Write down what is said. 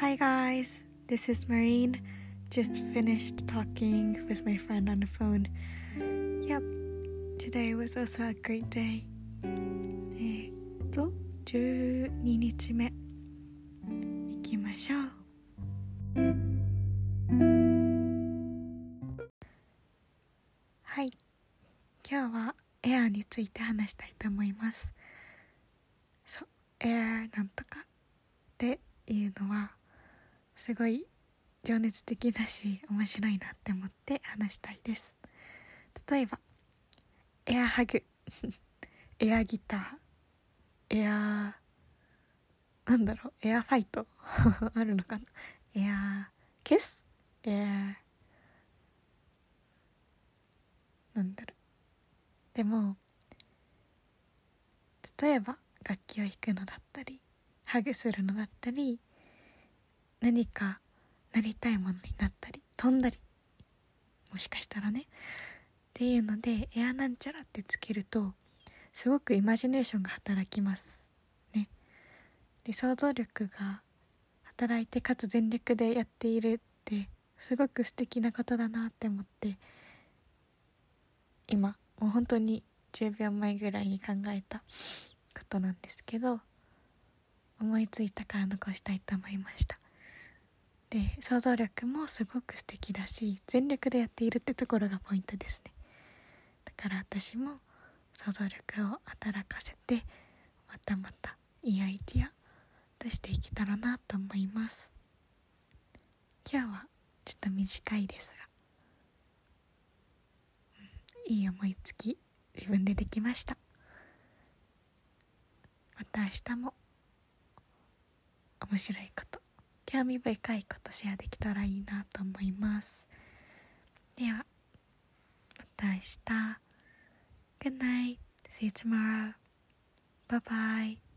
Hi guys, this is Marine. Just finished talking with my friend on the phone. Yep, today was also a great day. えっと、12日目。行きましょう。はい、今日はエアについて話したいと思います。そう、エアなんとかっていうのはすごい情熱的だし面白いなって思って話したいです。例えばエアハグ。エアギター。エアなんだろう。エアファイト。あるのかな。エアキス。エアなんだろう。でも例えば楽器を弾くのだったりハグするのだったり何かなりたいものになったり飛んだりもしかしたらね。っていうのでエアなんちゃらってつけるとすごくイマジネーションが働きます。ね。で想像力が働いてかつ全力でやっているってすごく素敵なことだなって思って今もう本当に10秒前ぐらいに考えたことなんですけど思いついたから残したいと思いました。で想像力もすごく素敵だし全力でやっているってところがポイントですね。だから私も想像力を働かせてまたまたいいアイディア出していけたらなと思います。今日はちょっと短いですが、いい思いつき自分でできました。また明日も面白いこと興味深いことシェアできたらいいなと思いますではまた明日 Good night See you tomorrow Bye bye